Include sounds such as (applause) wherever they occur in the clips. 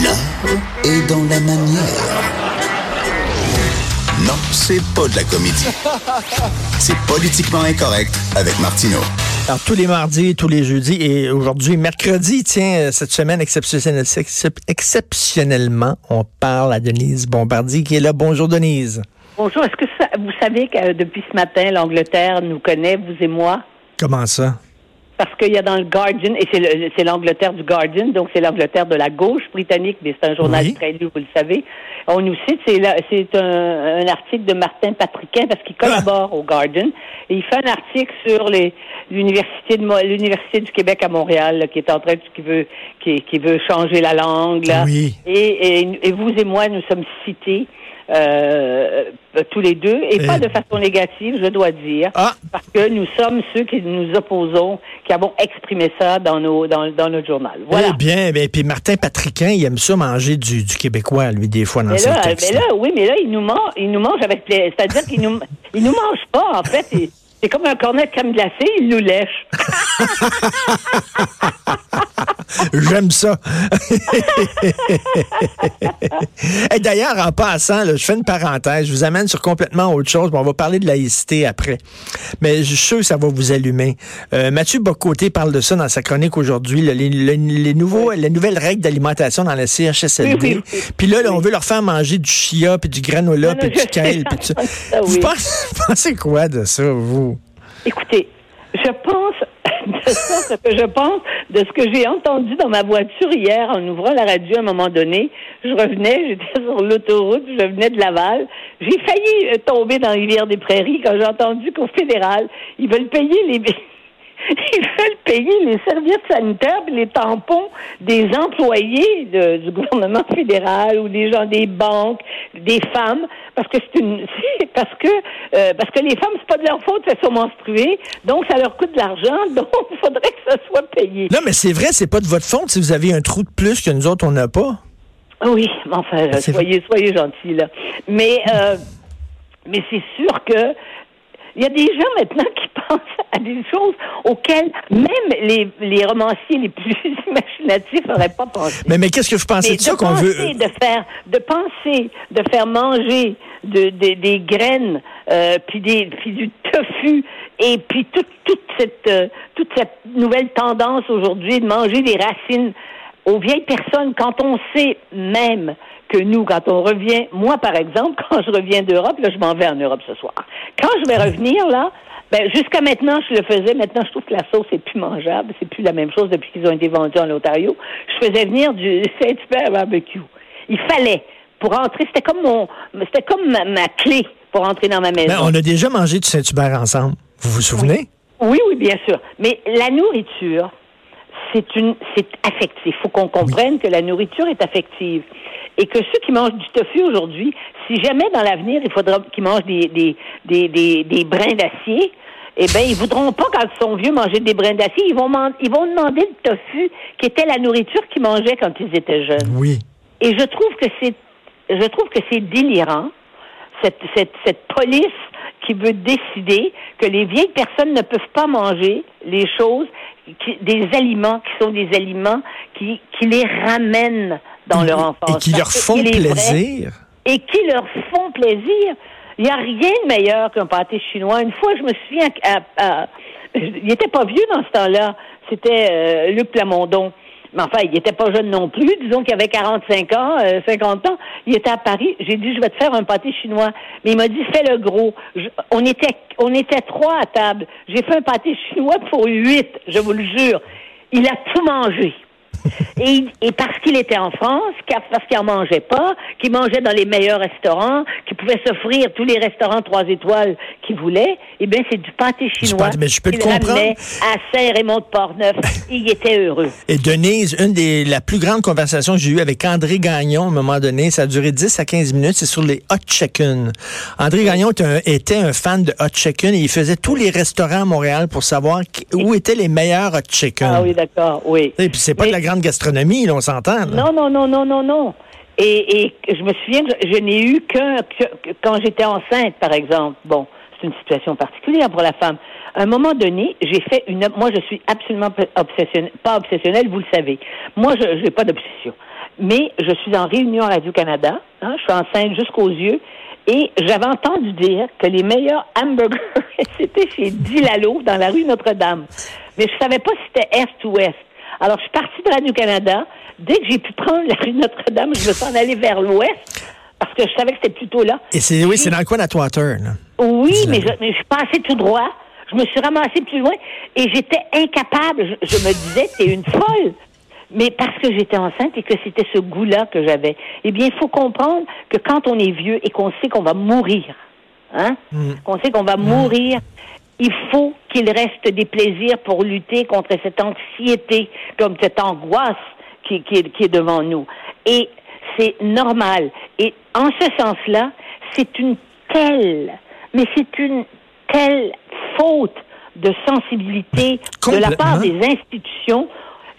L'art est dans la manière. Non, c'est pas de la comédie. C'est politiquement incorrect avec Martineau. Alors, tous les mardis, tous les jeudis et aujourd'hui, mercredi, tiens, euh, cette semaine exceptionnelle- excep- exceptionnellement, on parle à Denise Bombardier qui est là. Bonjour Denise. Bonjour, est-ce que ça- vous savez que euh, depuis ce matin, l'Angleterre nous connaît, vous et moi? Comment ça? Parce qu'il y a dans le Guardian, et c'est le- c'est l'Angleterre du Guardian, donc c'est l'Angleterre de la gauche britannique, mais c'est un journal Oui. très lu, vous le savez. On nous cite, c'est un, un article de Martin Patriquin, parce qu'il collabore au Guardian, et il fait un article sur l'université l'université du Québec à Montréal, là, qui est en train de, qui veut qui, qui veut changer la langue, là. Oui. Et, et, et vous et moi, nous sommes cités. Euh, tous les deux, et Et- pas de façon négative, je dois dire Ah, parce que nous sommes ceux qui nous opposons, qui avons exprimé ça dans nos dans, dans notre journal. Voilà. eh bien, puis Martin Patriquin, il aime ça manger du, du québécois, lui, des fois, dans mais ses là, textes. mais là, oui, mais là, il nous mange, il nous mange avec plaisir. C'est-à-dire qu'il nous, (laughs) il nous mange pas, en fait. C'est comme un cornet de crème glacée, il nous lèche. (laughs) J'aime ça. (laughs) Et D'ailleurs, en passant, là, je fais une parenthèse, je vous amène sur complètement autre chose. Bon, on va parler de laïcité après. Mais je suis sûr que ça va vous allumer. Euh, Mathieu Bocoté parle de ça dans sa chronique aujourd'hui, les, les- les nouveaux, les nouvelles règles d'alimentation dans la CHSLD. Oui, oui, oui. Puis là, là, on veut leur faire manger du chia, puis du granola, puis du kale. puis (laughs) Vous pensez, vous pensez quoi de ça, vous? Écoutez, je pense de ça, ce que je pense de ce que j'ai entendu dans ma voiture hier en ouvrant la radio à un moment donné. Je revenais, j'étais sur l'autoroute, je venais de Laval. J'ai failli euh, tomber dans rivière des Prairies quand j'ai entendu qu'au fédéral, ils veulent payer les ils veulent payer les serviettes sanitaires et les tampons des employés de- du gouvernement fédéral ou des gens des banques, des femmes, parce que c'est une parce que euh, parce que les femmes c'est pas de leur faute, elles sont menstruées, donc ça leur coûte de l'argent, (laughs) donc il faudrait que ça soit payé. Non, mais c'est vrai, c'est pas de votre faute si vous avez un trou de plus que nous autres, on n'a pas. Oui, mais enfin, C'est soyez, soyez gentils, là. Mais, euh, mais c'est sûr que il y a des gens maintenant qui à des choses auxquelles même les, les romanciers les plus (laughs) imaginatifs n'auraient pas pensé. Mais, mais qu'est-ce que vous pensez Mais de ça qu'on veut? de faire, de penser, de faire manger de, de- des graines, euh, puis des, puis du tofu, et puis toute, toute cette, euh, toute cette nouvelle tendance aujourd'hui de manger des racines aux vieilles personnes, quand on sait même que nous, quand on revient, moi par exemple, (laughs) quand je reviens d'Europe, là je m'en vais en Europe ce soir. Quand je vais revenir là, ben jusqu'à maintenant je le faisais. Maintenant je trouve que la sauce est plus mangeable, c'est plus la même chose depuis qu'ils ont été vendus en Ontario. Je faisais venir du (laughs) Saint-Hubert barbecue. Il fallait pour entrer, c'était comme mon, c'était comme ma, ma clé pour entrer dans ma maison. Ben, on a déjà mangé du Saint-Hubert ensemble. Vous vous souvenez? Oui, oui, bien sûr. Mais la nourriture, c'est une, c'est affectif. Il faut qu'on comprenne que la nourriture est affective. Et que ceux qui mangent du tofu aujourd'hui, si jamais dans l'avenir, il faudra qu'ils mangent des, des, des, des, des brins d'acier, eh bien, ils voudront pas, quand ils sont vieux, manger des brins d'acier. Ils vont, ils vont demander le tofu, qui était la nourriture qu'ils mangeaient quand ils étaient jeunes. Oui. Et je trouve que c'est, je trouve que c'est délirant cette, cette, cette police qui veut décider que les vieilles personnes ne peuvent pas manger les choses, qui- des aliments qui sont des aliments qui, qui les ramènent dans leur enfance. Et qui leur font vrai- plaisir. et qui leur font plaisir. Il n'y a rien de meilleur qu'un pâté chinois. Une fois, je me souviens, à- à- (laughs) il n'était pas vieux dans ce temps-là. C'était euh, Luc Plamondon. Mais enfin, il n'était pas jeune non plus. Disons qu'il avait 45 ans, euh, 50 ans. Il était à Paris. J'ai dit, je vais te faire un pâté chinois. Mais il m'a dit, fais le gros. On était, on était trois à table. J'ai fait un pâté chinois pour huit, je vous le jure. Il a tout mangé. Et, et parce qu'il était en France, parce qu'il en mangeait pas, qu'il mangeait dans les meilleurs restaurants, qu'il pouvait s'offrir tous les restaurants trois étoiles qu'il voulait, eh bien, c'est du pâté chinois. pâté- mais je peux le comprendre. à Saint-Raymond-de-Portneuf. (laughs) il était heureux. Et Denise, une des la plus grandes conversations que j'ai eues avec André Gagnon à un moment donné, ça a duré 10 à 15 minutes, c'est sur les hot chicken. André Gagnon était un, était un fan de hot chicken et il faisait tous les restaurants à Montréal pour savoir qui- où étaient les meilleurs hot chicken. Ah oui, d'accord, oui. Et puis c'est pas Mais- de la grande gastronomie, là, on s'entend. Non, non, non, non, non, non. Et, je me souviens je, n'ai eu qu'un quand j'étais enceinte, par exemple. Bon, c'est une situation particulière pour la femme. À un moment donné, j'ai fait une. Moi, je suis absolument obsessionnelle, pas obsessionnelle, vous le savez. Moi, je n'ai pas d'obsession. mais je suis en réunion à Radio-Canada, hein, je suis enceinte jusqu'aux yeux, et j'avais entendu dire que les meilleurs hamburgers, (laughs) c'était chez Dilalo, dans la rue Notre-Dame. Mais je savais pas si c'était Est ou Ouest. Alors, je suis partie de Radio-Canada. Dès que j'ai pu prendre la rue Notre-Dame, je me suis en allée vers l'Ouest, parce que je savais que c'était plutôt là. Et c'est, oui, c'est dans le coin d'Atwater, là? Oui, mais je, mais je passais tout droit. Je me suis ramassée plus loin et j'étais incapable. Je, je me disais, t'es une folle mais parce que j'étais enceinte et que c'était ce goût-là que j'avais. Eh bien, il faut comprendre que quand on est vieux et qu'on sait qu'on va mourir, hein, Mm. qu'on sait qu'on va mourir, il faut qu'il reste des plaisirs pour lutter contre cette anxiété, comme cette angoisse qui, qui, est, qui est devant nous. Et c'est normal. Et en ce sens-là, c'est une telle, mais c'est une telle faute de sensibilité de la part des institutions.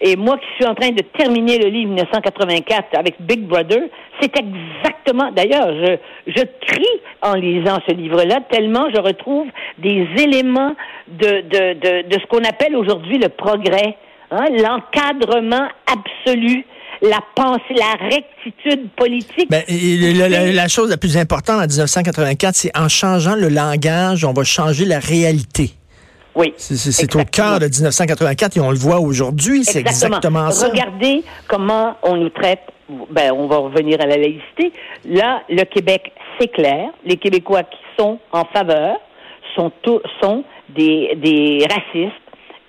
Et moi qui suis en train de terminer le livre 1984 avec Big Brother, c'est exactement, d'ailleurs, je, je crie en lisant ce livre-là, tellement je retrouve des éléments de, de, de, de ce qu'on appelle aujourd'hui le progrès, hein, l'encadrement absolu, la pensée, la rectitude politique. Ben, la- la chose la plus importante en 1984, c'est en changeant le langage, on va changer la réalité. Oui. C'est- au cœur de 1984 et on le voit aujourd'hui, c'est exactement ça. Regardez comment on nous traite. Ben, on va revenir à la laïcité. Là, le Québec, c'est clair. Les Québécois qui sont en faveur sont, tous- sont des, des racistes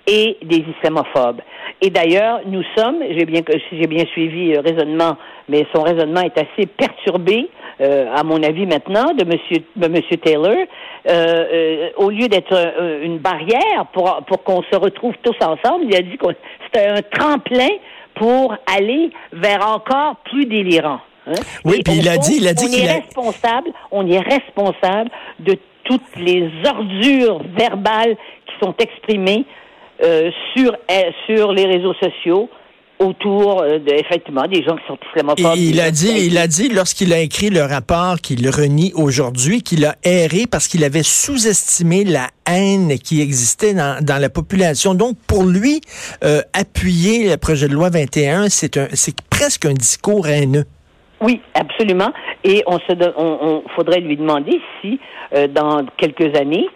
et des islamophobes. Et d'ailleurs, nous sommes, j'ai bien, si j'ai bien suivi le raisonnement, mais son raisonnement est assez perturbé, euh, à mon avis maintenant, de Monsieur, de Monsieur Taylor, euh, euh, au lieu d'être euh, une barrière pour, pour qu'on se retrouve tous ensemble, il a dit que c'était un tremplin pour aller vers encore plus délirant. hein. Oui, puis il a dit- il a dit on qu'il est a- responsable, on est responsable de toutes les ordures verbales qui sont exprimées euh, sur euh, sur les réseaux sociaux autour euh, de effectivement des gens qui sont islamophobes. il a dit, il a dit lorsqu'il a écrit le rapport qu'il renie aujourd'hui, qu'il a erré parce qu'il avait sous-estimé la haine qui existait dans, dans la population. Donc, pour lui, euh, appuyer le projet de loi 21, c'est un, c'est presque un discours haineux. Oui, absolument. Et on se, on, on faudrait lui demander si, euh, dans quelques années,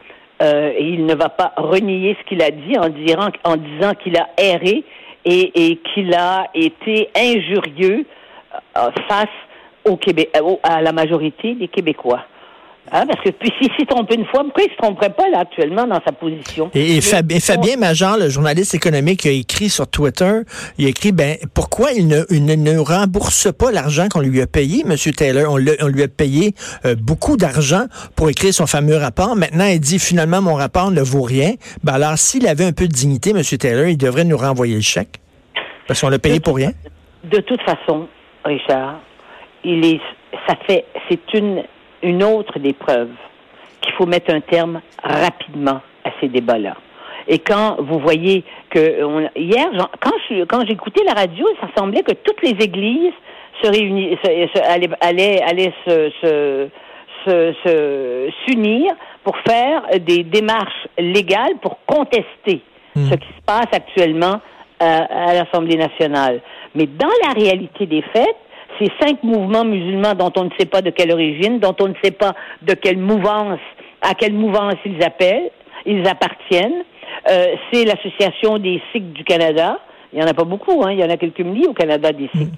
euh, il ne va pas renier ce qu'il a dit en, disant, qu'il a erré et, qu'il a été injurieux euh, face euh, au- à la majorité des Québécois. Hein, parce que puis s'il s'est trompé une fois, pourquoi il se tromperait pas là actuellement dans sa position? Et, et Mais Fab- et on- Fabien Major, le journaliste économique, a écrit sur Twitter, il a écrit, ben, pourquoi il ne, il ne, rembourse pas l'argent qu'on lui a payé, M. Taylor? On lui a payé euh, beaucoup d'argent pour écrire son fameux rapport. Maintenant, il dit, finalement, mon rapport ne vaut rien. Ben alors, s'il avait un peu de dignité, M. Taylor, il devrait nous renvoyer le chèque. Parce qu'on l'a payé pour rien. De toute façon, Richard, il est, ça fait, c'est une, une autre des preuves qu'il faut mettre un terme rapidement à ces débats-là. Et quand vous voyez que on- hier, quand je, quand j'écoutais la radio, ça semblait que toutes les églises se réunissaient, allaient, allaient, allaient se, se, se- se- s'unir pour faire des démarches légales pour contester ce qui se passe actuellement euh, à l'Assemblée nationale. Mais dans la réalité des faits, ces cinq mouvements musulmans dont on ne sait pas de quelle origine, dont on ne sait pas de quelle mouvance, à quelle mouvance ils appellent, ils appartiennent, euh, c'est l'Association des Sikhs du Canada. Il n'y en a pas beaucoup, hein, il y en a quelques milliers au Canada des Sikhs.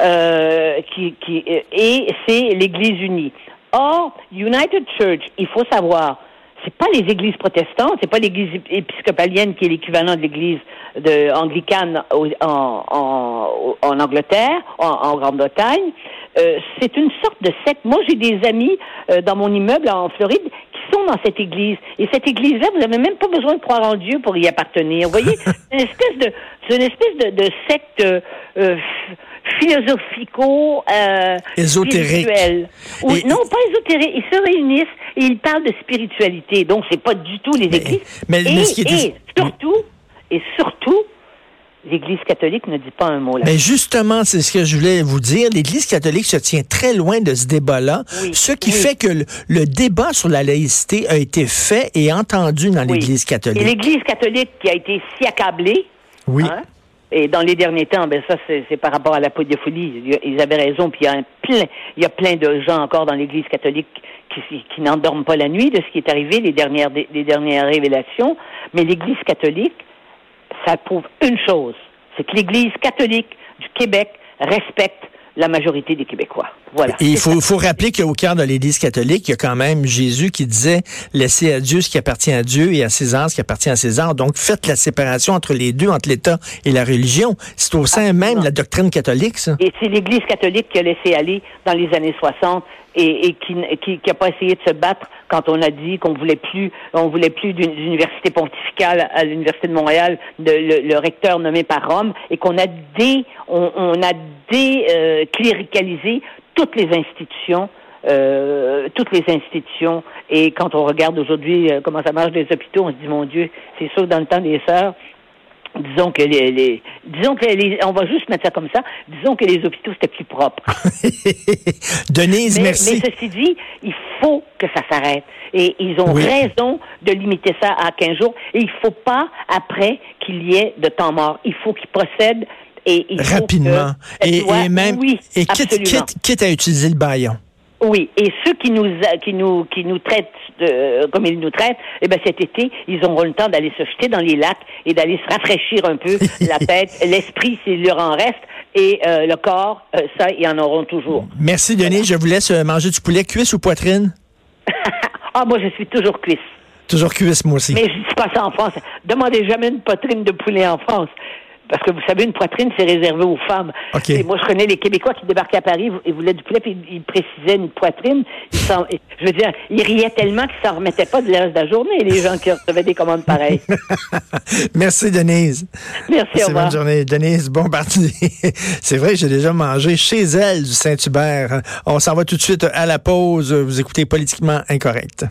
Euh, qui, qui, euh, et c'est l'Église unie. Or, United Church, il faut savoir, c'est pas les églises protestantes, c'est pas l'église épiscopalienne qui est l'équivalent de l'église de anglicane au- en, en, en Angleterre, en, en Grande-Bretagne. Euh, c'est une sorte de secte. Moi, j'ai des amis euh, dans mon immeuble en Floride qui sont dans cette église. Et cette église-là, vous n'avez même pas besoin de croire en Dieu pour y appartenir. Vous voyez, (laughs) c'est une espèce de, c'est une espèce de, de secte euh, euh, philosophico euh, Ésotérique. Et- non, pas ésotérique. Ils se réunissent et ils parlent de spiritualité. Donc, c'est pas du tout les églises. mais- et, mais ce qui est dis- et surtout, et surtout, l'Église catholique ne dit pas un mot là. Mais justement, c'est ce que je voulais vous dire. L'Église catholique se tient très loin de ce débat-là, Oui, ce qui oui. fait que le, le débat sur la laïcité a été fait et entendu dans Oui. l'Église Et catholique. l'Église catholique qui a été si accablée, Oui. hein, Et dans les derniers temps, ben ça, c'est par rapport à la pédophilie. Ils avaient raison, puis il y a plein, il y a plein de gens encore dans l'Église catholique qui, n'endorment pas la nuit de ce qui est arrivé, les dernières révélations. Mais l'Église catholique, ça prouve une chose, c'est que l'Église catholique du Québec respecte la majorité des Québécois. Voilà. Et il faut, faut rappeler qu'au cœur de l'Église catholique, il y a quand même Jésus qui disait laissez à Dieu ce qui appartient à Dieu et à César ce qui appartient à César. Donc faites la séparation entre les deux, entre l'État et la religion. C'est au sein même de la doctrine catholique, ça. Et c'est l'Église catholique qui a laissé aller dans les années 60 et, et qui, qui, qui a pas essayé de se battre quand on a dit qu'on voulait plus, on voulait plus d'une université pontificale à l'université de Montréal, de, le, recteur nommé par Rome, et qu'on a dé, on, a décléricalisé euh, toutes les institutions. Euh, toutes les institutions. Et quand on regarde aujourd'hui euh, comment ça marche les hôpitaux, on se dit mon Dieu, c'est sûr dans le temps des sœurs, disons que les, les disons que les, on va juste mettre ça comme ça, disons que les hôpitaux c'était plus propre. (laughs) Denise, merci. Mais ceci dit, il faut que ça s'arrête. Et ils ont raison de limiter ça à 15 jours. Et il faut pas, après, qu'il y ait de temps mort. Il faut qu'ils procèdent et il Rapidement. Faut et, et, même, oui, et quitte, quitte, quitte à utiliser le baillon. Oui, et ceux qui nous qui nous qui nous traitent de, comme ils nous traitent, eh ben cet été, ils auront le temps d'aller se jeter dans les lacs et d'aller se rafraîchir un peu (laughs) la tête, l'esprit s'il leur en reste et euh, le corps, euh, ça ils en auront toujours. Merci Denis, je vous laisse euh, manger du poulet cuisse ou poitrine? (laughs) ah moi je suis toujours cuisse. Toujours cuisse moi aussi. Mais je dis pas ça en France. Demandez jamais une poitrine de poulet en France. Parce que vous savez, une poitrine, c'est réservé aux femmes. Et moi, je connais les Québécois qui débarquaient à Paris et voulaient du poulet, puis ils précisaient une poitrine. je veux dire, ils riaient tellement qu'ils s'en remettaient pas de reste de la journée, les gens qui recevaient des commandes pareilles. (laughs) Merci, Denise. Merci, au revoir. Bonne journée. Denise Bombardier. (laughs) c'est vrai, j'ai déjà mangé chez elle du Saint-Hubert. On s'en va tout de suite à la pause. Vous écoutez Politiquement Incorrect.